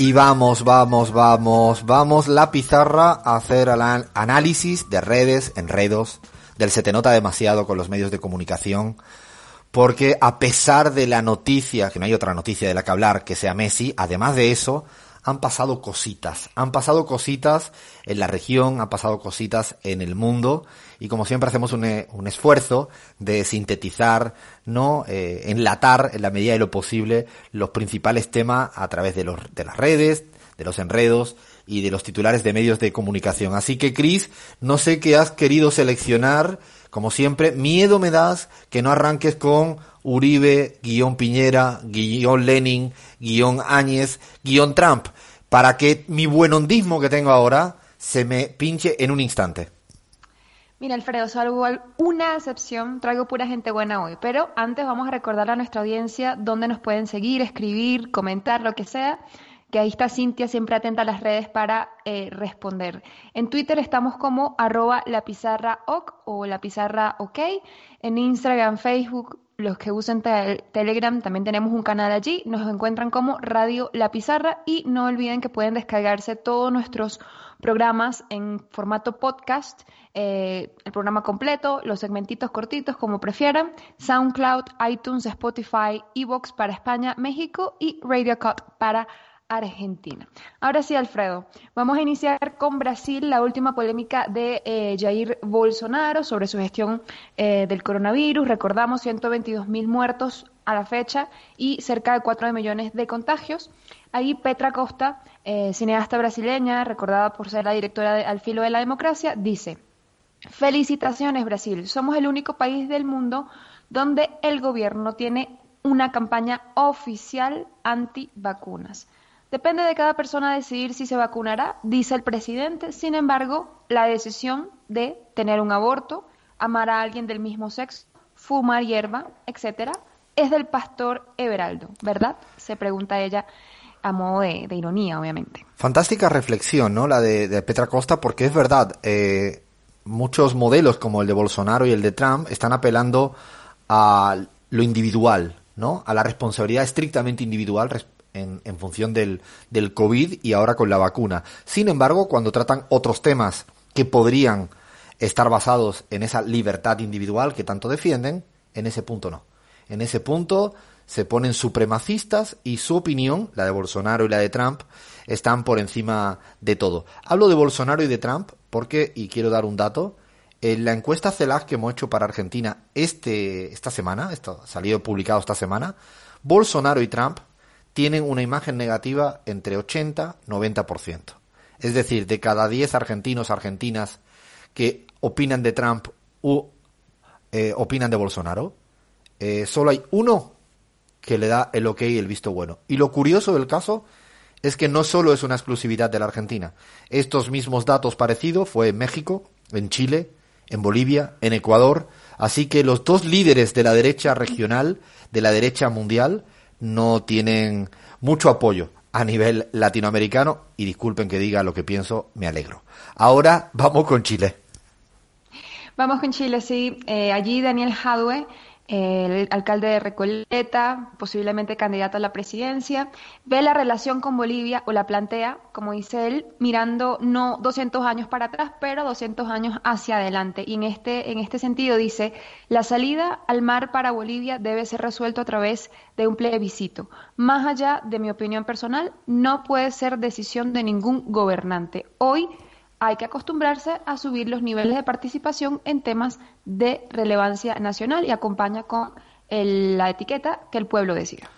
Y vamos, vamos, vamos, vamos la pizarra a hacer análisis de redes, enredos, del se te nota demasiado con los medios de comunicación, porque a pesar de la noticia, que no hay otra noticia de la que hablar que sea Messi, además de eso, han pasado cositas, han pasado cositas en la región, han pasado cositas en el mundo y como siempre hacemos un, eh, un esfuerzo de sintetizar, no, eh, enlatar en la medida de lo posible los principales temas a través de, los, de las redes, de los enredos y de los titulares de medios de comunicación. Así que Chris, no sé qué has querido seleccionar, como siempre, miedo me das que no arranques con Uribe, guion Piñera, guion Lenin, guion Áñez, guion Trump, para que mi buen hondismo que tengo ahora se me pinche en un instante. Mira, Alfredo, salvo una excepción, traigo pura gente buena hoy. Pero antes vamos a recordar a nuestra audiencia dónde nos pueden seguir, escribir, comentar, lo que sea, que ahí está Cintia siempre atenta a las redes para eh, responder. En Twitter estamos como arroba o la pizarra ok. En Instagram, Facebook, los que usen Telegram también tenemos un canal allí, nos encuentran como Radio La Pizarra y no olviden que pueden descargarse todos nuestros programas en formato podcast, eh, el programa completo, los segmentitos cortitos como prefieran, SoundCloud, iTunes, Spotify, Evox para España, México y Radio Cut para Argentina. Ahora sí, Alfredo, vamos a iniciar con Brasil, la última polémica de eh, Jair Bolsonaro sobre su gestión eh, del coronavirus. Recordamos 122 mil muertos a la fecha y cerca de 4 millones de contagios. Ahí Petra Costa, eh, cineasta brasileña, recordada por ser la directora de Al filo de la democracia, dice, felicitaciones Brasil, somos el único país del mundo donde el gobierno tiene una campaña oficial anti-vacunas. Depende de cada persona decidir si se vacunará, dice el presidente. Sin embargo, la decisión de tener un aborto, amar a alguien del mismo sexo, fumar hierba, etcétera, es del pastor Everaldo, ¿verdad? Se pregunta ella a modo de, ironía, obviamente. Fantástica reflexión, ¿no? La de, Petra Costa, porque es verdad, eh, muchos modelos como el de Bolsonaro y el de Trump están apelando a lo individual, ¿no? A la responsabilidad estrictamente individual en, función del, del COVID y ahora con la vacuna. Sin embargo, cuando tratan otros temas que podrían estar basados en esa libertad individual que tanto defienden, en ese punto no. En ese punto se ponen supremacistas y su opinión, la de Bolsonaro y la de Trump, están por encima de todo. Hablo de Bolsonaro y de Trump porque, y quiero dar un dato, en la encuesta CELAC que hemos hecho para Argentina este, esta semana, esto salido publicado esta semana, Bolsonaro y Trump tienen una imagen negativa entre 80 y 90%. Es decir, de cada 10 argentinos argentinas que opinan de Trump o eh, opinan de Bolsonaro, eh, solo hay uno que le da el ok y el visto bueno. Y lo curioso del caso es que no solo es una exclusividad de la Argentina. Estos mismos datos parecidos fue en México, en Chile, en Bolivia, en Ecuador. Así que los dos líderes de la derecha regional, de la derecha mundial, no tienen mucho apoyo a nivel latinoamericano y disculpen que diga lo que pienso, me alegro. Ahora vamos con Chile. Vamos con Chile, sí. Eh, allí Daniel Jadwe el alcalde de Recoleta, posiblemente candidato a la presidencia, ve la relación con Bolivia o la plantea, como dice él, mirando no 200 años para atrás, pero 200 años hacia adelante. Y en este, en este sentido dice, la salida al mar para Bolivia debe ser resuelto a través de un plebiscito. Más allá de mi opinión personal, no puede ser decisión de ningún gobernante. Hoy hay que acostumbrarse a subir los niveles de participación en temas de relevancia nacional y acompaña con la etiqueta que el pueblo decida.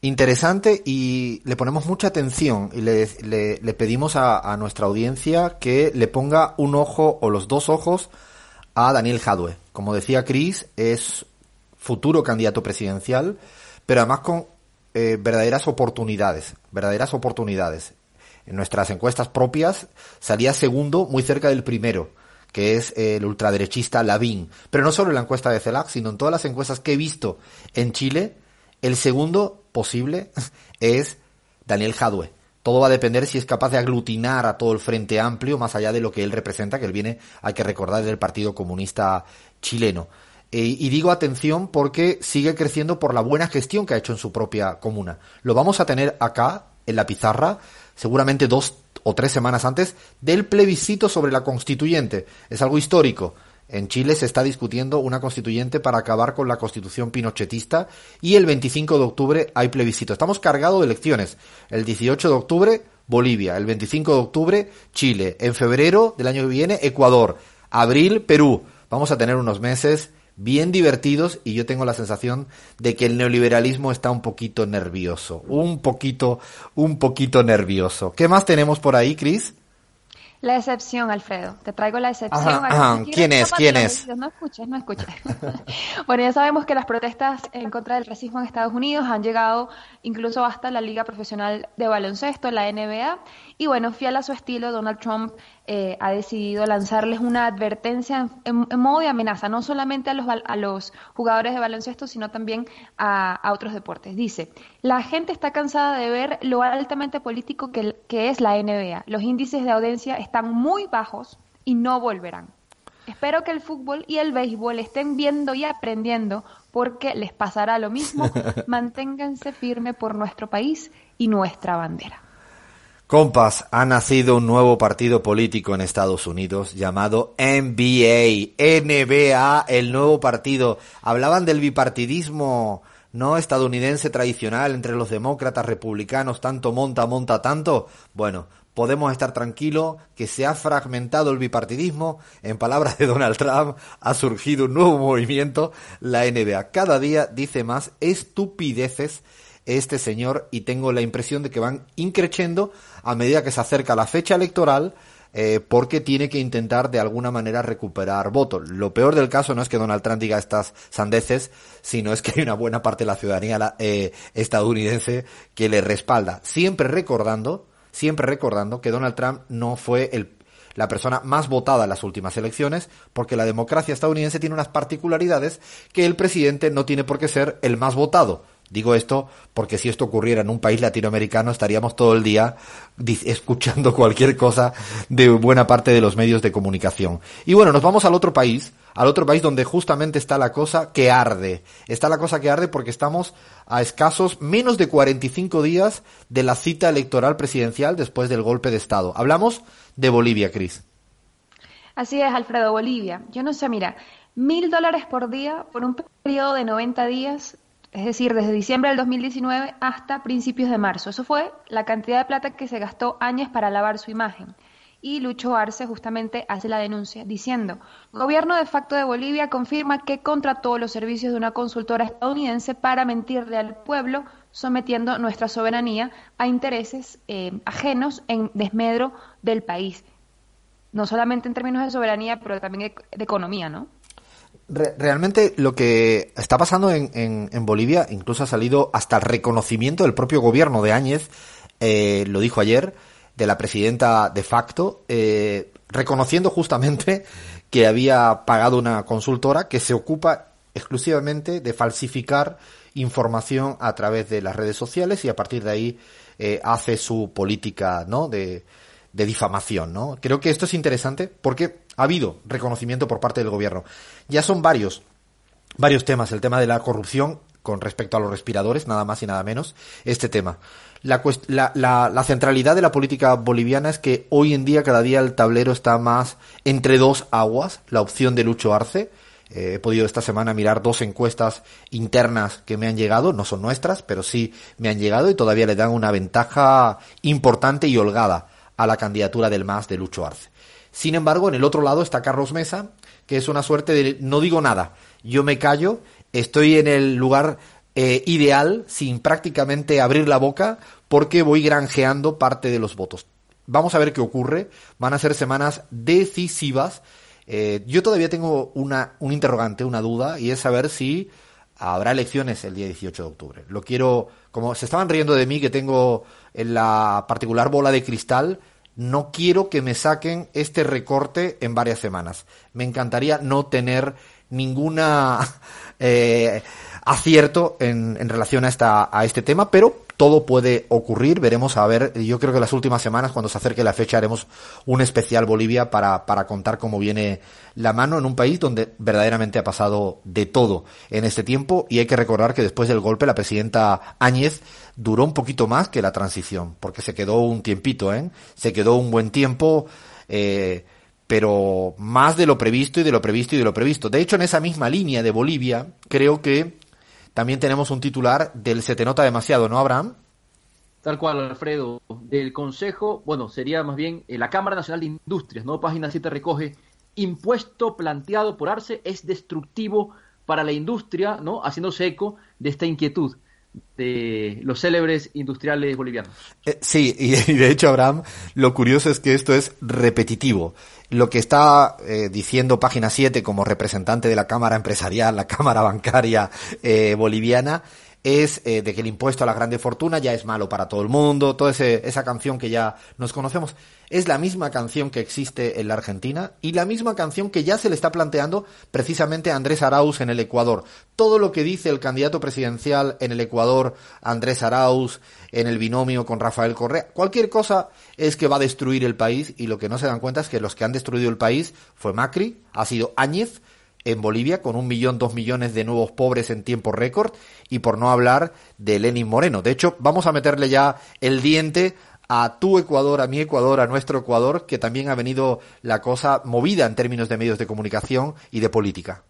Interesante y le ponemos mucha atención y le, pedimos a, a, nuestra audiencia que le ponga un ojo o los dos ojos a Daniel Jadwe. Como decía Cris, es futuro candidato presidencial, pero además con eh, verdaderas oportunidades, verdaderas oportunidades. En nuestras encuestas propias salía segundo muy cerca del primero, que es el ultraderechista Lavín. Pero no solo en la encuesta de CELAC, sino en todas las encuestas que he visto en Chile, el segundo posible es Daniel Jadwe. Todo va a depender si es capaz de aglutinar a todo el Frente Amplio, más allá de lo que él representa, que él viene, hay que recordar, del Partido Comunista Chileno. Eh, y digo atención porque sigue creciendo por la buena gestión que ha hecho en su propia comuna. Lo vamos a tener acá, en la pizarra, seguramente dos o tres semanas antes del plebiscito sobre la constituyente. Es algo histórico. En Chile se está discutiendo una constituyente para acabar con la constitución pinochetista y el 25 de octubre hay plebiscito. Estamos cargados de elecciones. El 18 de octubre, Bolivia. El 25 de octubre, Chile. En febrero del año que viene, Ecuador. Abril, Perú. Vamos a tener unos meses bien divertidos y yo tengo la sensación de que el neoliberalismo está un poquito nervioso. Un poquito, un poquito nervioso. ¿Qué más tenemos por ahí, Cris? La excepción, Alfredo. Te traigo la excepción. Ajá, ¿Quién es? ¿Quién es? No escuches, no escuches. bueno, ya sabemos que las protestas en contra del racismo en Estados Unidos han llegado incluso hasta la Liga Profesional de Baloncesto, la NBA. Y bueno, fiel a su estilo, Donald Trump eh, ha decidido lanzarles una advertencia en, modo de amenaza, no solamente a los, a los jugadores de baloncesto, sino también a, otros deportes. Dice, la gente está cansada de ver lo altamente político que, que es la NBA. Los índices de audiencia están muy bajos y no volverán. Espero que el fútbol y el béisbol estén viendo y aprendiendo porque les pasará lo mismo. Manténganse firme por nuestro país y nuestra bandera. Compas, ha nacido un nuevo partido político en Estados Unidos llamado NBA, NBA, el nuevo partido. Hablaban del bipartidismo no estadounidense tradicional entre los demócratas, republicanos, tanto monta, monta tanto. Bueno, podemos estar tranquilos que se ha fragmentado el bipartidismo. En palabras de Donald Trump, ha surgido un nuevo movimiento, la NBA. Cada día dice más estupideces este señor y tengo la impresión de que van increciendo a medida que se acerca la fecha electoral eh, porque tiene que intentar de alguna manera recuperar votos. Lo peor del caso no es que Donald Trump diga estas sandeces, sino es que hay una buena parte de la ciudadanía eh, estadounidense que le respalda. Siempre recordando, siempre recordando que Donald Trump no fue el la persona más votada en las últimas elecciones, porque la democracia estadounidense tiene unas particularidades que el presidente no tiene por qué ser el más votado. Digo esto porque si esto ocurriera en un país latinoamericano estaríamos todo el día escuchando cualquier cosa de buena parte de los medios de comunicación. Y bueno, nos vamos al otro país, al otro país donde justamente está la cosa que arde. Está la cosa que arde porque estamos a escasos menos de 45 días de la cita electoral presidencial después del golpe de Estado. Hablamos de Bolivia, Cris. Así es, Alfredo, Bolivia. Yo no sé, mira, mil dólares por día por un periodo de 90 días es decir, desde diciembre del 2019 hasta principios de marzo. Eso fue la cantidad de plata que se gastó años para lavar su imagen. Y Lucho Arce justamente hace la denuncia diciendo, gobierno de facto de Bolivia confirma que contrató los servicios de una consultora estadounidense para mentirle al pueblo, sometiendo nuestra soberanía a intereses eh, ajenos en desmedro del país. No solamente en términos de soberanía, pero también de economía, ¿no? Realmente lo que está pasando en, en, Bolivia, incluso ha salido hasta el reconocimiento del propio gobierno de Áñez, eh, lo dijo ayer, de la presidenta de facto, eh, reconociendo justamente que había pagado una consultora que se ocupa exclusivamente de falsificar información a través de las redes sociales y a partir de ahí eh, hace su política ¿no? de, de difamación. ¿no? Creo que esto es interesante porque ha habido reconocimiento por parte del gobierno. Ya son varios, varios temas. El tema de la corrupción con respecto a los respiradores, nada más y nada menos, este tema. La, la, la, centralidad de la política boliviana es que hoy en día cada día el tablero está más entre dos aguas, la opción de Lucho Arce. Eh, he podido esta semana mirar dos encuestas internas que me han llegado, no son nuestras, pero sí me han llegado y todavía le dan una ventaja importante y holgada a la candidatura del MAS de Lucho Arce. Sin embargo, en el otro lado está Carlos Mesa, que es una suerte de no digo nada, yo me callo, estoy en el lugar eh, ideal sin prácticamente abrir la boca porque voy granjeando parte de los votos. Vamos a ver qué ocurre, van a ser semanas decisivas. Eh, yo todavía tengo una, un interrogante, una duda, y es saber si habrá elecciones el día 18 de octubre. Lo quiero, como se estaban riendo de mí que tengo en la particular bola de cristal, no quiero que me saquen este recorte en varias semanas. Me encantaría no tener ninguna eh, acierto en, en relación a, esta, a este tema, pero todo puede ocurrir, veremos a ver, yo creo que las últimas semanas, cuando se acerque la fecha, haremos un especial Bolivia para, para contar cómo viene la mano en un país donde verdaderamente ha pasado de todo en este tiempo y hay que recordar que después del golpe la presidenta Áñez duró un poquito más que la transición, porque se quedó un tiempito, ¿eh? Se quedó un buen tiempo, eh, pero más de lo previsto y de lo previsto y de lo previsto. De hecho, en esa misma línea de Bolivia, creo que también tenemos un titular del Se te nota demasiado, ¿no, Abraham? Tal cual, Alfredo. Del Consejo, bueno, sería más bien eh, la Cámara Nacional de Industrias, ¿no? Página 7 recoge, impuesto planteado por Arce es destructivo para la industria, ¿no? Haciéndose eco de esta inquietud de los célebres industriales bolivianos. Eh, sí, y, de hecho, Abraham, lo curioso es que esto es repetitivo lo que está eh, diciendo Página 7 como representante de la Cámara Empresarial, la Cámara Bancaria eh, Boliviana, es eh, de que el impuesto a la grande fortuna ya es malo para todo el mundo, toda esa canción que ya nos conocemos, es la misma canción que existe en la Argentina y la misma canción que ya se le está planteando precisamente a Andrés Arauz en el Ecuador. Todo lo que dice el candidato presidencial en el Ecuador, Andrés Arauz, en el binomio con Rafael Correa, cualquier cosa es que va a destruir el país y lo que no se dan cuenta es que los que han destruido el país fue Macri, ha sido Áñez, en Bolivia con un millón, dos millones de nuevos pobres en tiempo récord y por no hablar de Lenin Moreno. De hecho, vamos a meterle ya el diente a tu Ecuador, a mi Ecuador, a nuestro Ecuador, que también ha venido la cosa movida en términos de medios de comunicación y de política.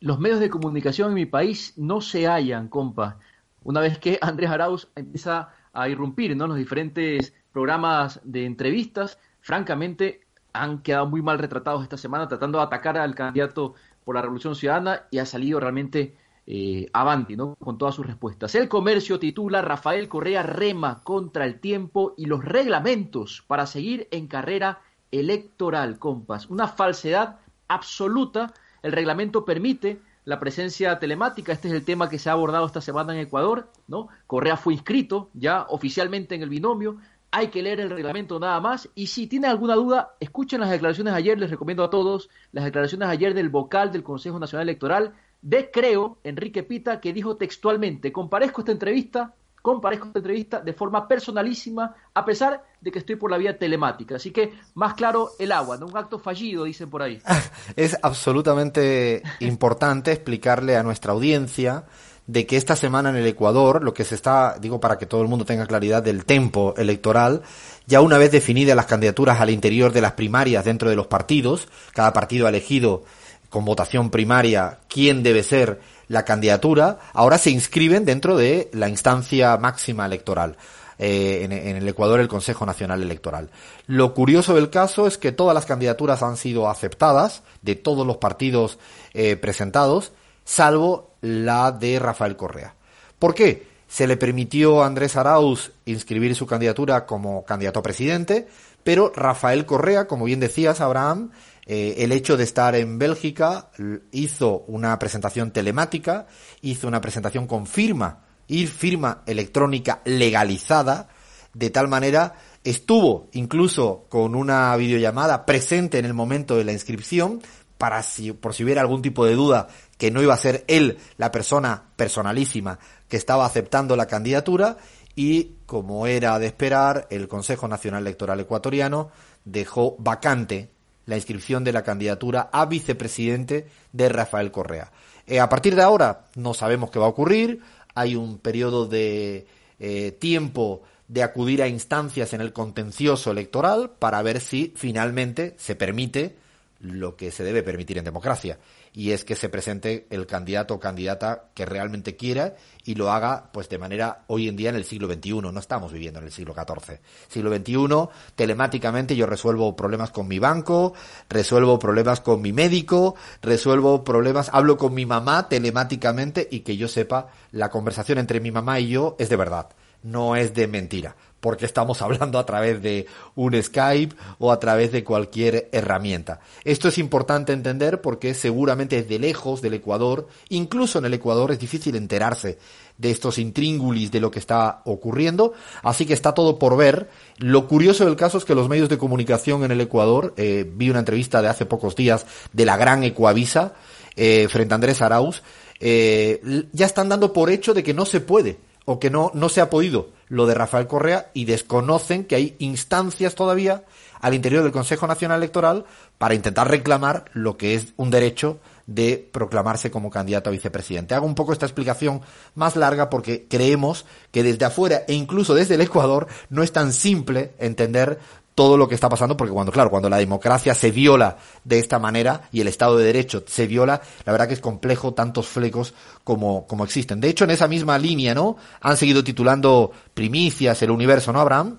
Los medios de comunicación en mi país no se hallan, compa. Una vez que Andrés Arauz empieza a irrumpir en los diferentes programas de entrevistas, francamente han quedado muy mal retratados esta semana tratando de atacar al candidato por la Revolución Ciudadana y ha salido realmente eh, avanti, ¿no? Con todas sus respuestas. El comercio titula Rafael Correa rema contra el tiempo y los reglamentos para seguir en carrera electoral, compas. Una falsedad absoluta. El reglamento permite la presencia telemática. Este es el tema que se ha abordado esta semana en Ecuador, ¿no? Correa fue inscrito ya oficialmente en el binomio hay que leer el reglamento nada más. Y si tienen alguna duda, escuchen las declaraciones de ayer, les recomiendo a todos las declaraciones de ayer del vocal del Consejo Nacional Electoral de Creo, Enrique Pita, que dijo textualmente, comparezco esta entrevista, comparezco esta entrevista de forma personalísima, a pesar de que estoy por la vía telemática. Así que más claro el agua, no un acto fallido, dicen por ahí. Es absolutamente importante explicarle a nuestra audiencia de que esta semana en el Ecuador, lo que se está, digo para que todo el mundo tenga claridad del tempo electoral, ya una vez definidas las candidaturas al interior de las primarias dentro de los partidos, cada partido ha elegido con votación primaria quién debe ser la candidatura, ahora se inscriben dentro de la instancia máxima electoral. Eh, en, el Ecuador el Consejo Nacional Electoral. Lo curioso del caso es que todas las candidaturas han sido aceptadas de todos los partidos eh, presentados, salvo la de Rafael Correa. ¿Por qué? Se le permitió a Andrés Arauz inscribir su candidatura como candidato a presidente, pero Rafael Correa, como bien decías, Abraham, eh, el hecho de estar en Bélgica hizo una presentación telemática, hizo una presentación con firma, y firma electrónica legalizada, de tal manera estuvo incluso con una videollamada presente en el momento de la inscripción, para si, por si hubiera algún tipo de duda que no iba a ser él la persona personalísima que estaba aceptando la candidatura y, como era de esperar, el Consejo Nacional Electoral Ecuatoriano dejó vacante la inscripción de la candidatura a vicepresidente de Rafael Correa. Eh, a partir de ahora no sabemos qué va a ocurrir, hay un periodo de eh, tiempo de acudir a instancias en el contencioso electoral para ver si finalmente se permite lo que se debe permitir en democracia y es que se presente el candidato o candidata que realmente quiera y lo haga pues de manera hoy en día en el siglo XXI, no estamos viviendo en el siglo XIV. Siglo XXI, telemáticamente yo resuelvo problemas con mi banco, resuelvo problemas con mi médico, resuelvo problemas, hablo con mi mamá telemáticamente y que yo sepa la conversación entre mi mamá y yo es de verdad no es de mentira, porque estamos hablando a través de un Skype o a través de cualquier herramienta. Esto es importante entender porque seguramente desde lejos del Ecuador, incluso en el Ecuador es difícil enterarse de estos intríngulis de lo que está ocurriendo, así que está todo por ver. Lo curioso del caso es que los medios de comunicación en el Ecuador, eh, vi una entrevista de hace pocos días de la gran Ecuavisa eh, frente a Andrés Arauz, eh, ya están dando por hecho de que no se puede o que no, no se ha podido lo de Rafael Correa y desconocen que hay instancias todavía al interior del Consejo Nacional Electoral para intentar reclamar lo que es un derecho de proclamarse como candidato a vicepresidente. Hago un poco esta explicación más larga porque creemos que desde afuera e incluso desde el Ecuador no es tan simple entender todo lo que está pasando, porque cuando, claro, cuando la democracia se viola de esta manera y el Estado de Derecho se viola, la verdad que es complejo tantos flecos como, como existen. De hecho, en esa misma línea, ¿no? Han seguido titulando Primicias, el universo, ¿no, Abraham?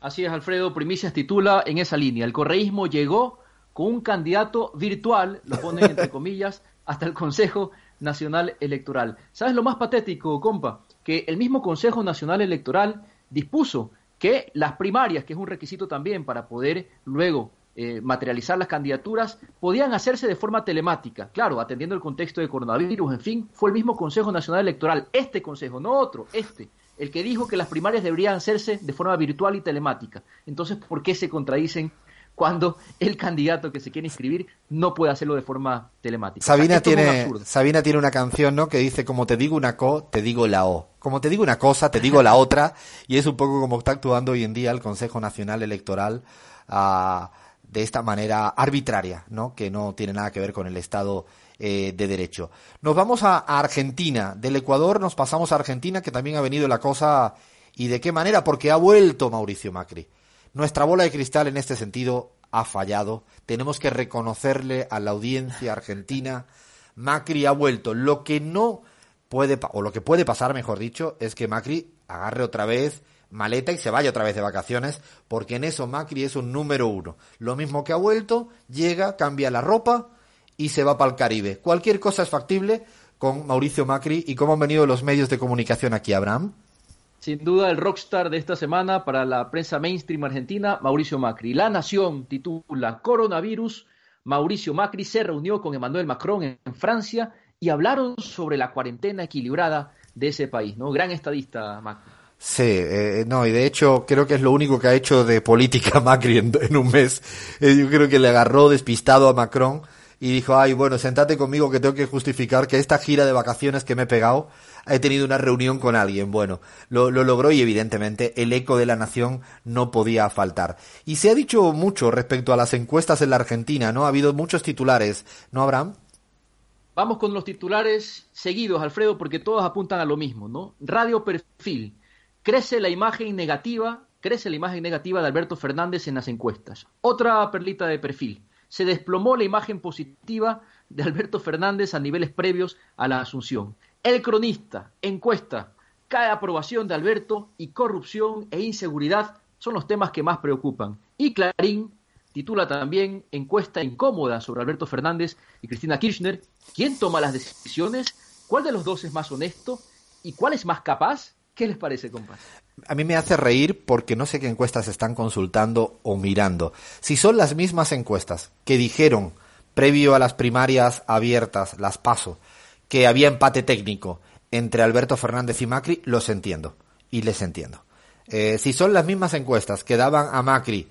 Así es, Alfredo, Primicias titula en esa línea. El correísmo llegó con un candidato virtual, lo ponen entre comillas, hasta el Consejo Nacional Electoral. ¿Sabes lo más patético, compa? Que el mismo Consejo Nacional Electoral dispuso que las primarias, que es un requisito también para poder luego eh, materializar las candidaturas, podían hacerse de forma telemática. Claro, atendiendo el contexto de coronavirus, en fin, fue el mismo Consejo Nacional Electoral, este Consejo, no otro, este, el que dijo que las primarias deberían hacerse de forma virtual y telemática. Entonces, ¿por qué se contradicen cuando el candidato que se quiere inscribir no puede hacerlo de forma telemática. Sabina, tiene, Sabina tiene una canción ¿no? que dice, como te digo una co, te digo la o. Como te digo una cosa, te digo la otra. Y es un poco como está actuando hoy en día el Consejo Nacional Electoral ah, de esta manera arbitraria, ¿no? que no tiene nada que ver con el Estado eh, de Derecho. Nos vamos a, a Argentina. Del Ecuador nos pasamos a Argentina, que también ha venido la cosa... ¿Y de qué manera? Porque ha vuelto Mauricio Macri. Nuestra bola de cristal en este sentido ha fallado. Tenemos que reconocerle a la audiencia argentina. Macri ha vuelto. Lo que no puede, o lo que puede pasar, mejor dicho, es que Macri agarre otra vez maleta y se vaya otra vez de vacaciones, porque en eso Macri es un número uno. Lo mismo que ha vuelto, llega, cambia la ropa y se va para el Caribe. Cualquier cosa es factible con Mauricio Macri y cómo han venido los medios de comunicación aquí, Abraham. Sin duda el rockstar de esta semana para la prensa mainstream argentina, Mauricio Macri. La Nación titula Coronavirus. Mauricio Macri se reunió con Emmanuel Macron en Francia y hablaron sobre la cuarentena equilibrada de ese país, ¿no? Gran estadista Macri. Sí, eh, no, y de hecho creo que es lo único que ha hecho de política Macri en, un mes. Eh, yo creo que le agarró despistado a Macron y dijo, ay, bueno, sentate conmigo que tengo que justificar que esta gira de vacaciones que me he pegado he tenido una reunión con alguien. Bueno, lo, logró y evidentemente el eco de la nación no podía faltar. Y se ha dicho mucho respecto a las encuestas en la Argentina, ¿no? Ha habido muchos titulares, ¿no, Abraham? Vamos con los titulares seguidos, Alfredo, porque todos apuntan a lo mismo, ¿no? Radio Perfil. Crece la imagen negativa, crece la imagen negativa de Alberto Fernández en las encuestas. Otra perlita de perfil. Se desplomó la imagen positiva de Alberto Fernández a niveles previos a la asunción. El cronista, encuesta, cae aprobación de Alberto y corrupción e inseguridad son los temas que más preocupan. Y Clarín titula también encuesta incómoda sobre Alberto Fernández y Cristina Kirchner. ¿Quién toma las decisiones? ¿Cuál de los dos es más honesto? ¿Y cuál es más capaz? ¿Qué les parece, compas? A mí me hace reír porque no sé qué encuestas están consultando o mirando. Si son las mismas encuestas que dijeron previo a las primarias abiertas, las paso, que había empate técnico entre Alberto Fernández y Macri, los entiendo. Y les entiendo. Eh, si son las mismas encuestas que daban a Macri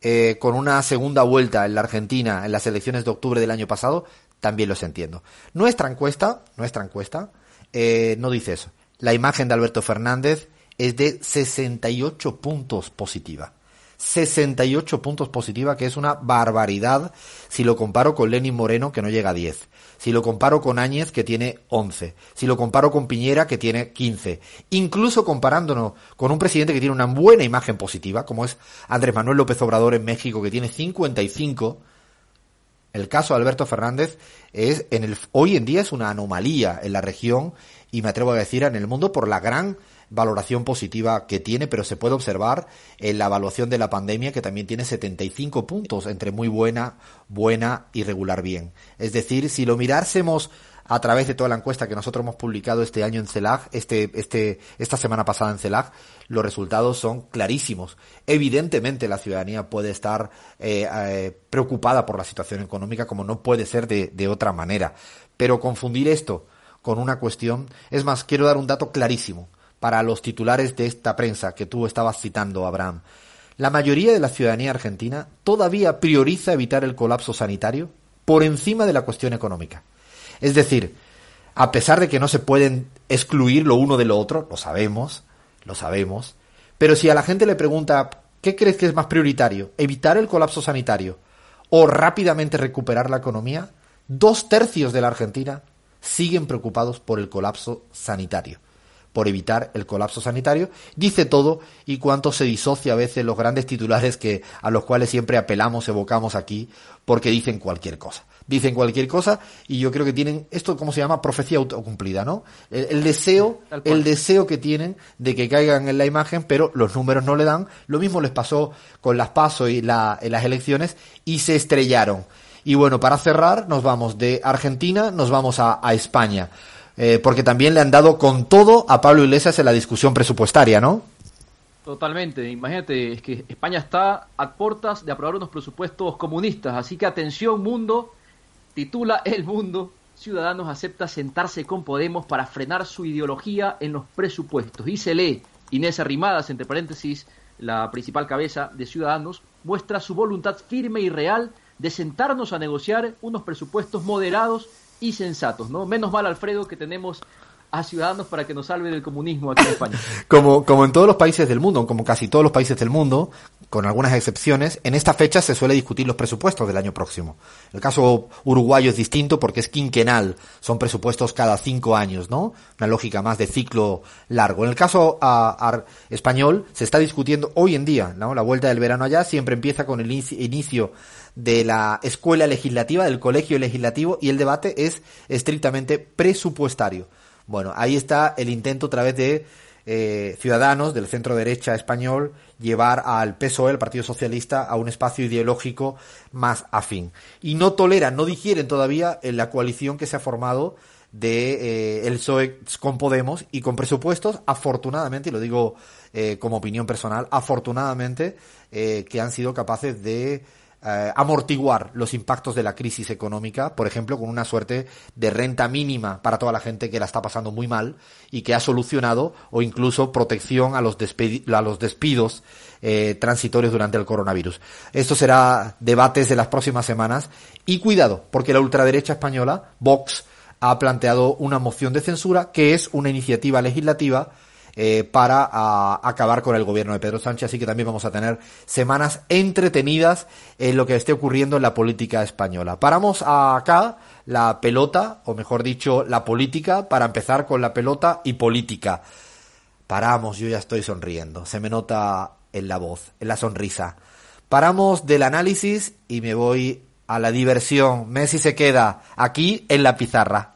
eh, con una segunda vuelta en la Argentina en las elecciones de octubre del año pasado, también los entiendo. Nuestra encuesta, nuestra encuesta, eh, no dice eso. La imagen de Alberto Fernández es de 68 puntos positiva. 68 puntos positiva, que es una barbaridad si lo comparo con Lenin Moreno, que no llega a 10 si lo comparo con Áñez, que tiene 11, si lo comparo con Piñera, que tiene 15, incluso comparándonos con un presidente que tiene una buena imagen positiva, como es Andrés Manuel López Obrador en México, que tiene 55, el caso de Alberto Fernández es en el hoy en día es una anomalía en la región y me atrevo a decir en el mundo por la gran valoración positiva que tiene, pero se puede observar en la evaluación de la pandemia que también tiene 75 puntos entre muy buena, buena y regular bien. Es decir, si lo mirásemos a través de toda la encuesta que nosotros hemos publicado este año en CELAG, este, este, esta semana pasada en CELAG, los resultados son clarísimos. Evidentemente la ciudadanía puede estar eh, eh, preocupada por la situación económica como no puede ser de, de otra manera. Pero confundir esto con una cuestión, es más, quiero dar un dato clarísimo para los titulares de esta prensa que tú estabas citando, Abraham. La mayoría de la ciudadanía argentina todavía prioriza evitar el colapso sanitario por encima de la cuestión económica. Es decir, a pesar de que no se pueden excluir lo uno de lo otro, lo sabemos, lo sabemos, pero si a la gente le pregunta, ¿qué crees que es más prioritario? ¿Evitar el colapso sanitario o rápidamente recuperar la economía? Dos tercios de la Argentina siguen preocupados por el colapso sanitario por evitar el colapso sanitario, dice todo y cuánto se disocia a veces los grandes titulares que a los cuales siempre apelamos, evocamos aquí, porque dicen cualquier cosa. Dicen cualquier cosa y yo creo que tienen esto cómo se llama profecía autocumplida, ¿no? El, deseo, el deseo que tienen de que caigan en la imagen, pero los números no le dan. Lo mismo les pasó con las PASO y la, en las elecciones y se estrellaron. Y bueno, para cerrar, nos vamos de Argentina, nos vamos a, España. Eh, porque también le han dado con todo a Pablo Iglesias en la discusión presupuestaria, ¿no? Totalmente, imagínate, es que España está a puertas de aprobar unos presupuestos comunistas, así que atención mundo, titula El Mundo, Ciudadanos acepta sentarse con Podemos para frenar su ideología en los presupuestos. Y se lee, Inés Arrimadas, entre paréntesis, la principal cabeza de Ciudadanos, muestra su voluntad firme y real de sentarnos a negociar unos presupuestos moderados y sensatos, ¿no? Menos mal, Alfredo, que tenemos a ciudadanos para que nos salve del comunismo aquí en España. como, como en todos los países del mundo, como casi todos los países del mundo, con algunas excepciones, en esta fecha se suele discutir los presupuestos del año próximo. El caso uruguayo es distinto porque es quinquenal, son presupuestos cada cinco años, ¿no? Una lógica más de ciclo largo. En el caso español se está discutiendo hoy en día, ¿no? La vuelta del verano allá siempre empieza con el inicio de la escuela legislativa, del colegio legislativo, y el debate es estrictamente presupuestario. Bueno, ahí está el intento a través de eh, ciudadanos del centro derecha español llevar al PSOE, el Partido Socialista, a un espacio ideológico más afín. Y no toleran, no digieren todavía en la coalición que se ha formado de eh, el PSOE con Podemos y con presupuestos, afortunadamente, y lo digo eh, como opinión personal, afortunadamente, que han sido capaces de eh, amortiguar los impactos de la crisis económica, por ejemplo, con una suerte de renta mínima para toda la gente que la está pasando muy mal y que ha solucionado o incluso protección a los, a los despidos eh, transitorios durante el coronavirus. Esto será debates de las próximas semanas y cuidado, porque la ultraderecha española, Vox, ha planteado una moción de censura que es una iniciativa legislativa eh, para acabar con el gobierno de Pedro Sánchez. Así que también vamos a tener semanas entretenidas en lo que esté ocurriendo en la política española. Paramos acá la pelota, o mejor dicho, la política, para empezar con la pelota y política. Paramos, yo ya estoy sonriendo. Se me nota en la voz, en la sonrisa. Paramos del análisis y me voy a la diversión. Messi se queda aquí en la pizarra.